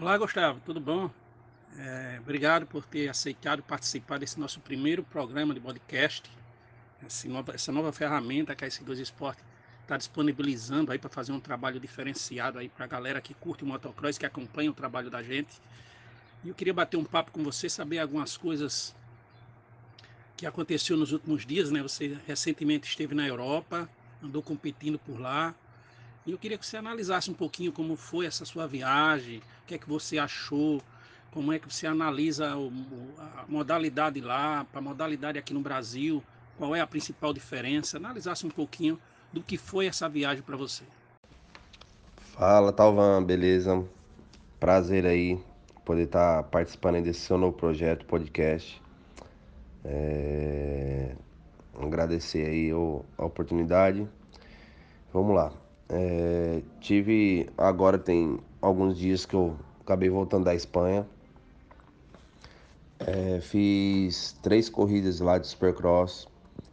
Olá, Gustavo, tudo bom? É, obrigado por ter aceitado participar desse nosso primeiro programa de podcast. Essa nova, essa nova ferramenta que a S2 Sport está disponibilizando aí para fazer um trabalho diferenciado aí para a galera que curte o motocross, que acompanha o trabalho da gente. E eu queria bater um papo com você, saber algumas coisas que aconteceu nos últimos dias, né? Você recentemente esteve na Europa, andou competindo por lá. E eu queria que você analisasse um pouquinho como foi essa sua viagem, o que é que você achou, como é que você analisa o, a modalidade lá, para a modalidade aqui no Brasil, qual é a principal diferença, analisasse um pouquinho do que foi essa viagem para você. Fala, Talvan, beleza? Prazer aí poder estar tá participando desse seu novo projeto, podcast. É... Agradecer aí a oportunidade. Vamos lá. É, tive agora tem alguns dias que eu acabei voltando da Espanha. É, fiz três corridas lá de Supercross.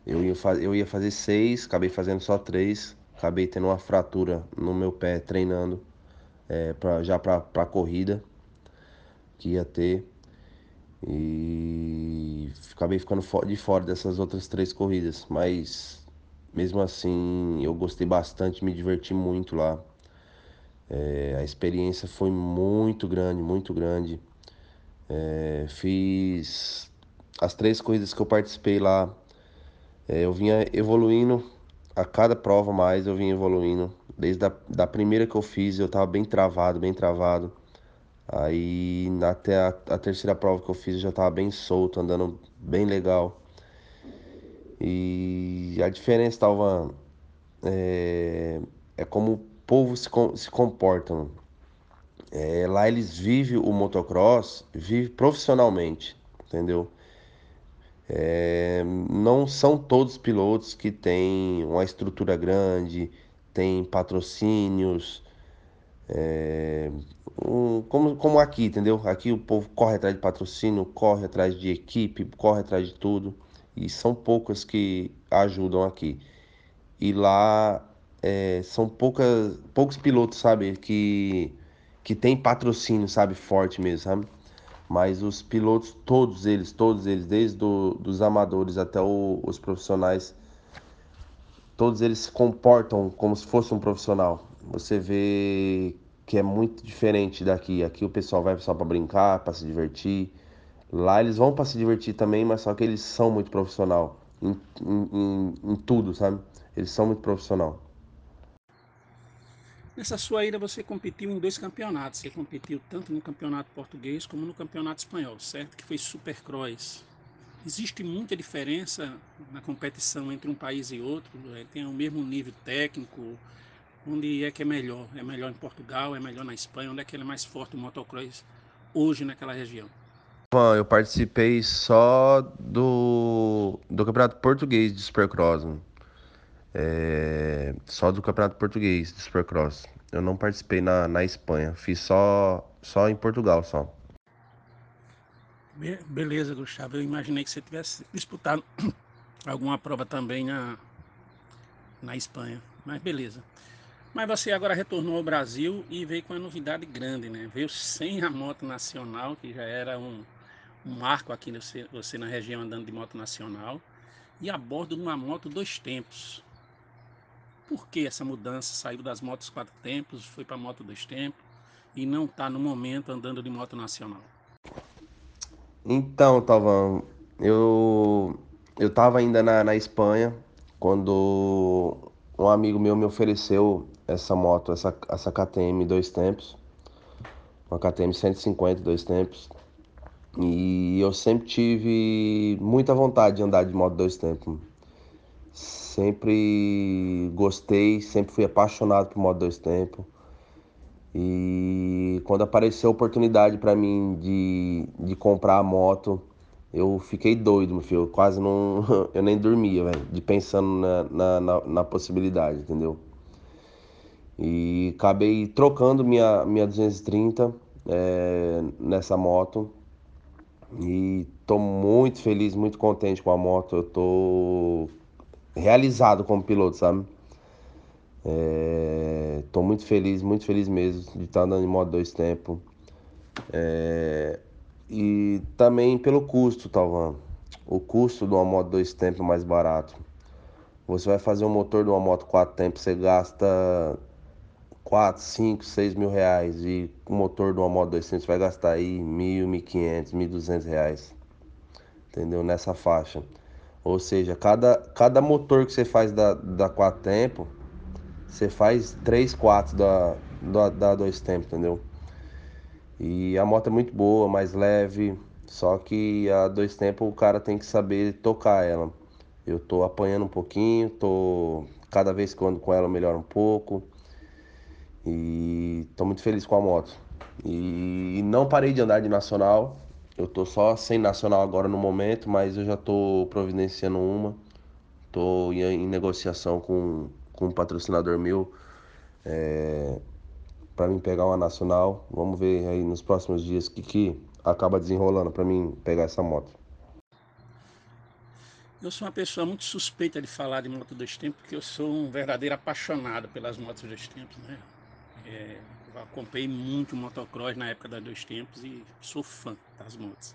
Eu ia, eu ia fazer seis, acabei fazendo só três. Acabei tendo uma fratura no meu pé treinando é, pra, já para a corrida que ia ter. E acabei ficando de fora dessas outras três corridas. Mas mesmo assim, eu gostei bastante, me diverti muito lá. É, a experiência foi muito grande, muito grande. É, fiz as três corridas que eu participei lá. É, eu vinha evoluindo a cada prova mais, eu vinha evoluindo. Desde a da primeira que eu fiz, eu tava bem travado, bem travado. Aí até a, a terceira prova que eu fiz, eu já tava bem solto, andando bem legal. E a diferença, Talvan, é, é como o povo se, se comporta. É, lá eles vivem o motocross, vivem profissionalmente, entendeu? É, não são todos pilotos que têm uma estrutura grande, têm patrocínios, é, um, como, como aqui, entendeu? Aqui o povo corre atrás de patrocínio, corre atrás de equipe, corre atrás de tudo e são poucas que ajudam aqui. E lá é, são poucas, poucos pilotos, sabe, que, que tem patrocínio, sabe, forte mesmo, sabe? Mas os pilotos, todos eles, todos eles, desde do, dos amadores até o, os profissionais, todos eles se comportam como se fosse um profissional. Você vê que é muito diferente daqui. Aqui o pessoal vai só para brincar, para se divertir. Lá eles vão para se divertir também, mas só que eles são muito profissional em, em, em, tudo, sabe? Eles são muito profissional. Nessa sua ida você competiu em dois campeonatos. Você competiu tanto no campeonato português como no campeonato espanhol, certo? Que foi Supercross. Existe muita diferença na competição entre um país e outro? É, tem o mesmo nível técnico? Onde é que é melhor? É melhor em Portugal? É melhor na Espanha? Onde é que ele é mais forte o motocross hoje naquela região? Eu participei só do, do Campeonato Português de Supercross. É, só do Campeonato Português de Supercross. Eu não participei na, na Espanha. Fiz só, só em Portugal só. Beleza, Gustavo. Eu imaginei que você tivesse disputado alguma prova também na, na Espanha. Mas beleza. Mas você agora retornou ao Brasil e veio com uma novidade grande, né? Veio sem a moto nacional, que já era um, um marco aqui você, você na região andando de moto nacional e a bordo de uma moto dois tempos. Por que essa mudança? Saiu das motos quatro tempos, foi para a moto dois tempos e não está no momento andando de moto nacional? Então, Talvão, eu eu tava ainda na, na Espanha quando um amigo meu me ofereceu essa moto, essa, essa KTM dois tempos, uma KTM 150 dois tempos, e eu sempre tive muita vontade de andar de moto dois tempos. Sempre gostei, sempre fui apaixonado por moto dois tempos. E quando apareceu a oportunidade para mim de, de comprar a moto, eu fiquei doido, meu filho. Eu quase não. Eu nem dormia, velho, de pensando na, na, na, possibilidade, entendeu? E acabei trocando minha, minha 230 é, nessa moto e tô muito feliz, muito contente com a moto. Eu tô realizado como piloto, sabe? É, tô muito feliz, muito feliz mesmo de estar andando em moto dois tempos. É, e também pelo custo, Talvan. O custo de uma moto dois tempos é mais barato. Você vai fazer um motor de uma moto quatro tempos, você gasta 4, 5, 6 mil reais. E o motor de uma moto dois tempos vai gastar aí mil, mil quinhentos, mil duzentos reais. Entendeu? Nessa faixa. Ou seja, cada, cada motor que você faz da, da quatro tempos, você faz 3, 4 da, da, da dois tempos, entendeu? E a moto é muito boa, mais leve. Só que a dois tempos o cara tem que saber tocar ela. Eu tô apanhando um pouquinho, tô cada vez que ando com ela melhora um pouco. E tô muito feliz com a moto. E não parei de andar de nacional. Eu tô só sem nacional agora no momento, mas eu já tô providenciando uma. Tô em, negociação com, com um patrocinador meu é, para mim pegar uma nacional. Vamos ver aí nos próximos dias o que, que acaba desenrolando para mim pegar essa moto. Eu sou uma pessoa muito suspeita de falar de moto dois tempos, porque eu sou um verdadeiro apaixonado pelas motos dois tempos, né? É, acompanhei muito motocross na época das dois tempos e sou fã das motos.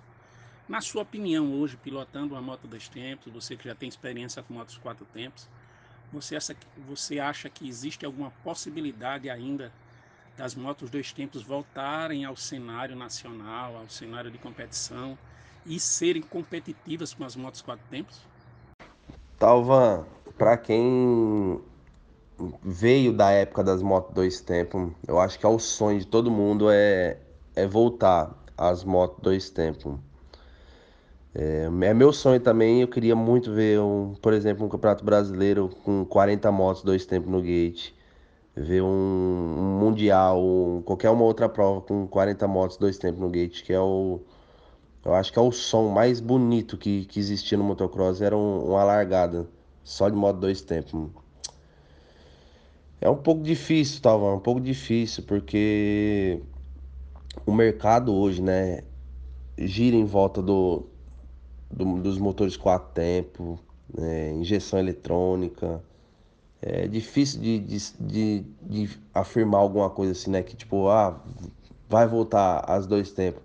Na sua opinião, hoje, pilotando uma moto dois tempos, você que já tem experiência com motos quatro tempos, você acha, você acha que existe alguma possibilidade ainda das motos dois tempos voltarem ao cenário nacional, ao cenário de competição e serem competitivas com as motos quatro tempos? Talvan, para quem veio da época das motos dois tempos, eu acho que é o sonho de todo mundo é, é voltar às motos dois tempos. É, é, meu sonho também, eu queria muito ver, um, por exemplo, um campeonato brasileiro com 40 motos dois tempos no gate. Ver um, um mundial, um, qualquer uma outra prova com 40 motos dois tempos no gate, que é o, eu acho que é o som mais bonito que, que existia no motocross, era um, uma largada, só de moto dois tempos. É um pouco difícil, Talvão, é um pouco difícil, porque o mercado hoje, né, gira em volta do, do dos motores quatro tempos, né, injeção eletrônica. É difícil de, de, de, de afirmar alguma coisa assim, né, que tipo, ah, vai voltar às dois tempos.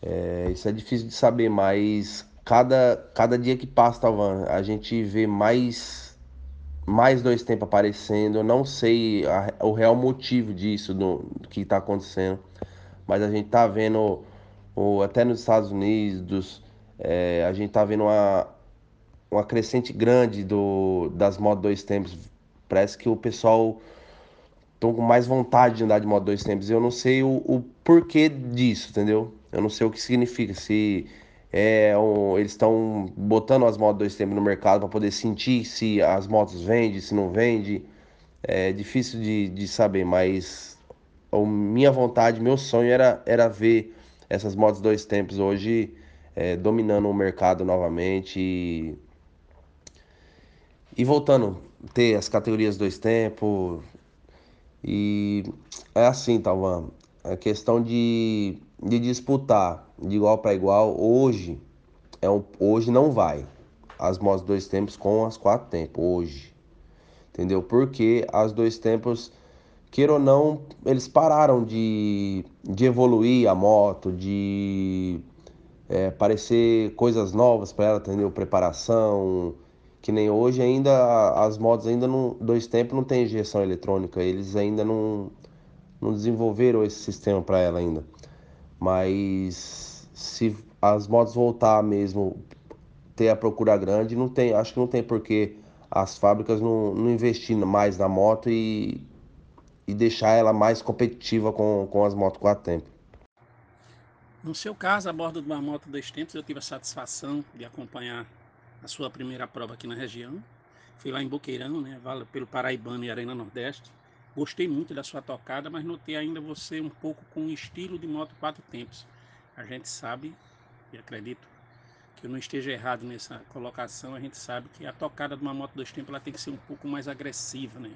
É, isso é difícil de saber, mas cada, cada dia que passa, Talvan, a gente vê mais mais dois tempos aparecendo. Eu não sei a, o real motivo disso, do, do que está acontecendo, mas a gente tá vendo, o, até nos Estados Unidos, é, a gente tá vendo uma, uma crescente grande do, das motos dois tempos. Parece que o pessoal estão com mais vontade de andar de moto dois tempos. Eu não sei o, o porquê disso, entendeu? Eu não sei o que significa. Se é um, eles estão botando as motos dois tempos no mercado para poder sentir se as motos vendem, se não vende. É difícil de, de saber, mas a minha vontade, meu sonho era, era ver essas motos dois tempos hoje é, dominando o mercado novamente e, e voltando ter as categorias dois tempos. E é assim, Talvan, a questão de de disputar de igual para igual, hoje, é um, hoje não vai. As motos dois tempos com as quatro tempos, hoje. Entendeu? Porque as dois tempos, queira ou não, eles pararam de, de evoluir a moto, de é, parecer coisas novas para ela, entendeu? Preparação. Que nem hoje ainda, as motos ainda não, dois tempos não tem injeção eletrônica, eles ainda não, não desenvolveram esse sistema para ela ainda. Mas se as motos voltar mesmo ter a procura grande, não tem, acho que não tem porque as fábricas não, não investir mais na moto e, e deixar ela mais competitiva com, com as motos quatro tempos. No seu caso, a bordo de uma moto dois tempos, eu tive a satisfação de acompanhar a sua primeira prova aqui na região. Fui lá em Boqueirão, né, pelo Paraibano e Arena Nordeste. Gostei muito da sua tocada, mas notei ainda você um pouco com o estilo de moto quatro tempos. A gente sabe, e acredito que eu não esteja errado nessa colocação, a gente sabe que a tocada de uma moto dois tempos ela tem que ser um pouco mais agressiva, né?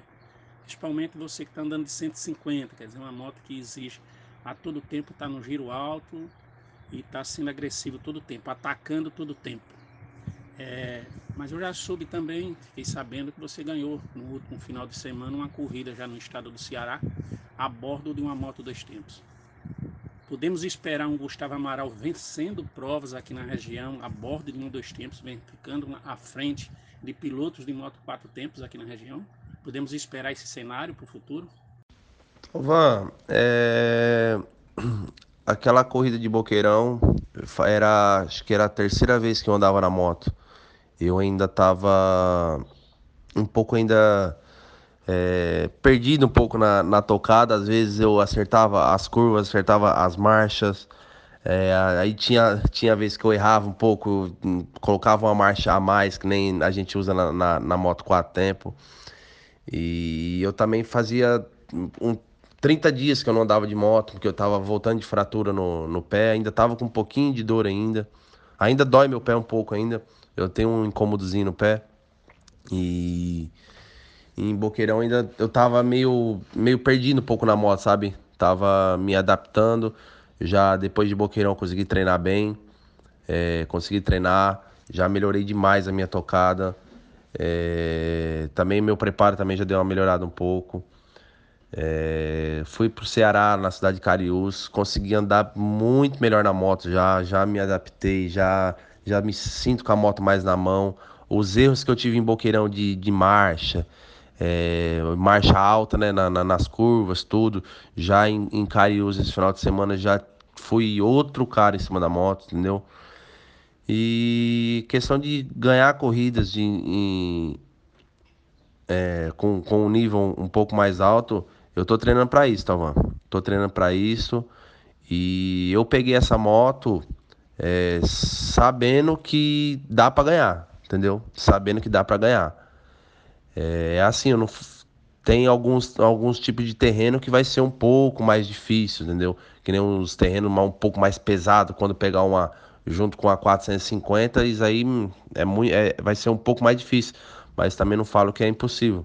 Principalmente você que está andando de 150, quer dizer, uma moto que exige a todo tempo estar tá no giro alto e está sendo agressivo todo tempo, atacando todo tempo. É, mas eu já soube também, fiquei sabendo que você ganhou no último final de semana uma corrida já no estado do Ceará, a bordo de uma moto dois tempos. Podemos esperar um Gustavo Amaral vencendo provas aqui na região, a bordo de um dois tempos, ficando à frente de pilotos de moto quatro tempos aqui na região? Podemos esperar esse cenário para o futuro? Van, é... aquela corrida de Boqueirão era, acho que era a terceira vez que eu andava na moto. Eu ainda estava um pouco ainda é, perdido um pouco na, na tocada. Às vezes eu acertava as curvas, acertava as marchas. É, aí tinha, tinha vezes que eu errava um pouco, colocava uma marcha a mais, que nem a gente usa na, na, na moto quatro tempo. E eu também fazia um 30 dias que eu não andava de moto, porque eu tava voltando de fratura no, no pé, ainda tava com um pouquinho de dor ainda. Ainda dói meu pé um pouco ainda. Eu tenho um incômodozinho no pé. E em Boqueirão ainda eu tava meio, meio perdido um pouco na moto, sabe? Tava me adaptando. Já depois de Boqueirão consegui treinar bem. É, consegui treinar. Já melhorei demais a minha tocada. É, também meu preparo também já deu uma melhorada um pouco. É, fui pro Ceará, na cidade de Cariús, consegui andar muito melhor na moto já, já me adaptei, já, já me sinto com a moto mais na mão. Os erros que eu tive em Boqueirão de, de marcha, é, marcha alta, né, na, na, nas curvas, tudo. Já em, em Cariús esse final de semana já fui outro cara em cima da moto, entendeu? E questão de ganhar corridas de, em, é, com, com um nível um pouco mais alto, eu tô treinando para isso, Talvan. Tô treinando para isso. E eu peguei essa moto é, sabendo que dá para ganhar, entendeu? Sabendo que dá para ganhar. É, é assim, eu não tem alguns, alguns tipos de terreno que vai ser um pouco mais difícil, entendeu? Que nem uns terrenos um pouco mais pesados, quando pegar uma junto com a 450, isso aí hum, é muito, é, vai ser um pouco mais difícil, mas também não falo que é impossível.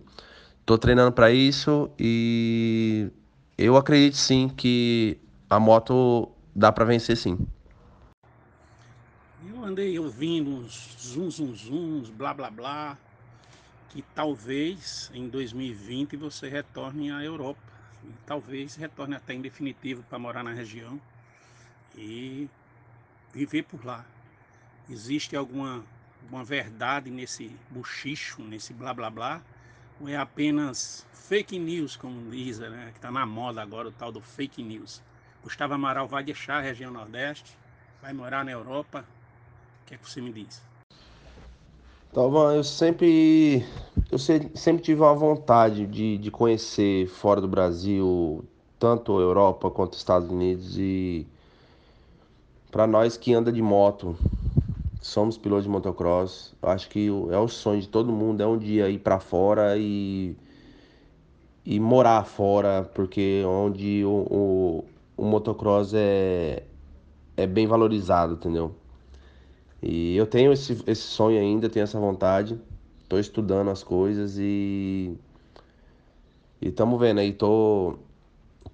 Tô treinando para isso e eu acredito sim que a moto dá para vencer sim. Eu andei ouvindo uns zum zum zums, blá blá blá, que talvez em 2020 você retorne à Europa. E talvez retorne até em definitivo para morar na região e viver por lá. Existe alguma, alguma verdade nesse buchicho, nesse blá blá blá? Ou é apenas fake news, como diz, né? que está na moda agora o tal do fake news? Gustavo Amaral vai deixar a região Nordeste, vai morar na Europa. Que é que você me diz? Talvão, eu sempre, eu sempre tive uma vontade de, de conhecer fora do Brasil, tanto Europa quanto os Estados Unidos. E para nós que anda de moto, somos pilotos de motocross, acho que é o sonho de todo mundo, é um dia ir para fora e, e morar fora, porque onde o, o, o motocross é, é bem valorizado, entendeu? E eu tenho esse, esse sonho ainda, tenho essa vontade. Tô estudando as coisas e. E tamo vendo aí, tô.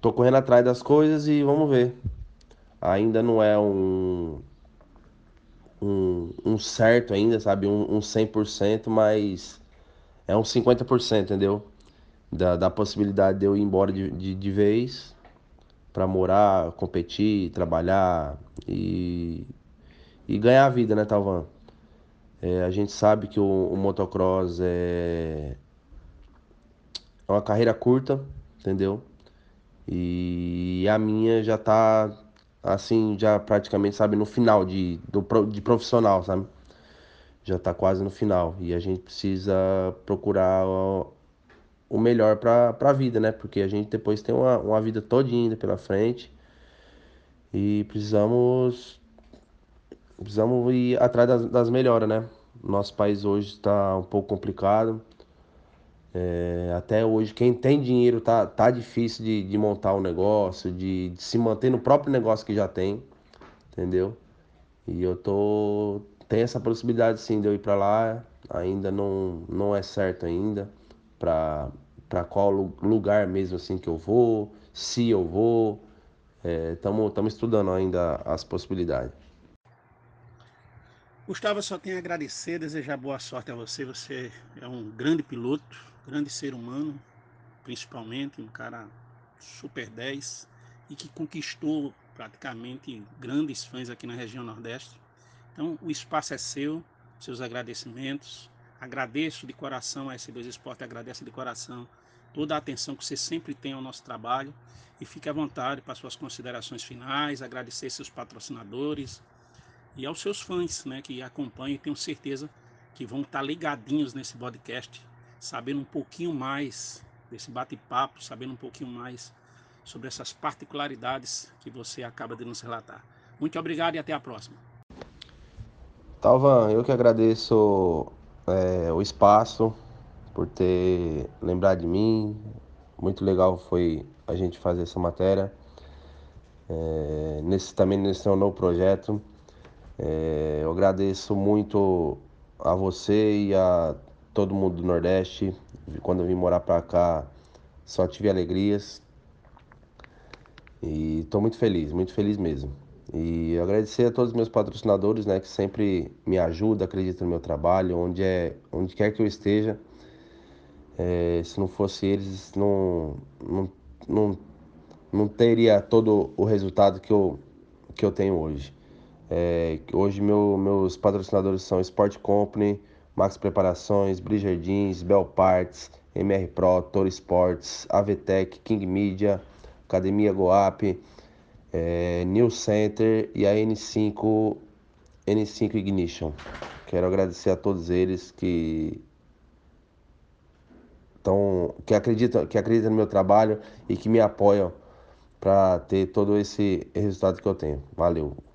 Tô correndo atrás das coisas e vamos ver. Ainda não é um. Um, um certo ainda, sabe? Um, um 100%, mas é um 50%, entendeu? Da, da possibilidade de eu ir embora de, de, de vez para morar, competir, trabalhar e e ganhar a vida, né, Talvan? É, a gente sabe que o, o motocross é, é uma carreira curta, entendeu? E a minha já tá assim, já praticamente, sabe, no final de, do, de profissional, sabe? Já tá quase no final. E a gente precisa procurar o, o melhor pra, pra vida, né? Porque a gente depois tem uma, uma vida toda ainda pela frente. E precisamos precisamos ir atrás das, das melhoras, né? Nosso país hoje está um pouco complicado. É, até hoje, quem tem dinheiro tá, tá difícil de, de montar um negócio, de, de, se manter no próprio negócio que já tem, entendeu? E eu tô. Tem essa possibilidade sim de eu ir para lá, ainda não, não é certo ainda para para qual lugar mesmo assim que eu vou, se eu vou. Estamos é, estudando ainda as possibilidades. Gustavo, só tenho a agradecer, desejar boa sorte a você. Você é um grande piloto, grande ser humano, principalmente, um cara super 10 e que conquistou praticamente grandes fãs aqui na região Nordeste. Então, o espaço é seu, seus agradecimentos. Agradeço de coração a S2 Esporte, agradeço de coração toda a atenção que você sempre tem ao nosso trabalho e fique à vontade para suas considerações finais, agradecer seus patrocinadores e aos seus fãs, né, que acompanham e tenho certeza que vão estar ligadinhos nesse podcast, sabendo um pouquinho mais desse bate-papo, sabendo um pouquinho mais sobre essas particularidades que você acaba de nos relatar. Muito obrigado e até a próxima. Talvan, eu que agradeço é, o espaço por ter lembrado de mim. Muito legal foi a gente fazer essa matéria. É, nesse, também nesse novo projeto. É, eu agradeço muito a você e a todo mundo do Nordeste. Quando eu vim morar para cá, só tive alegrias. E estou muito feliz, muito feliz mesmo. E agradecer a todos os meus patrocinadores, né, que sempre me ajudam, acreditam no meu trabalho, onde, é, onde quer que eu esteja. É, se não fosse eles, não, não, não, não teria todo o resultado que eu, que eu tenho hoje. É, hoje meu, meus patrocinadores são Sport Company, Max Preparações, Bridger Jeans, Bell Parts, MR Pro, Toro Sports, Avetec, King Media, Academia Goap, é, New Center e a N5, N5 Ignition. Quero agradecer a todos eles que estão, que acreditam, que acreditam no meu trabalho e que me apoiam para ter todo esse resultado que eu tenho. Valeu.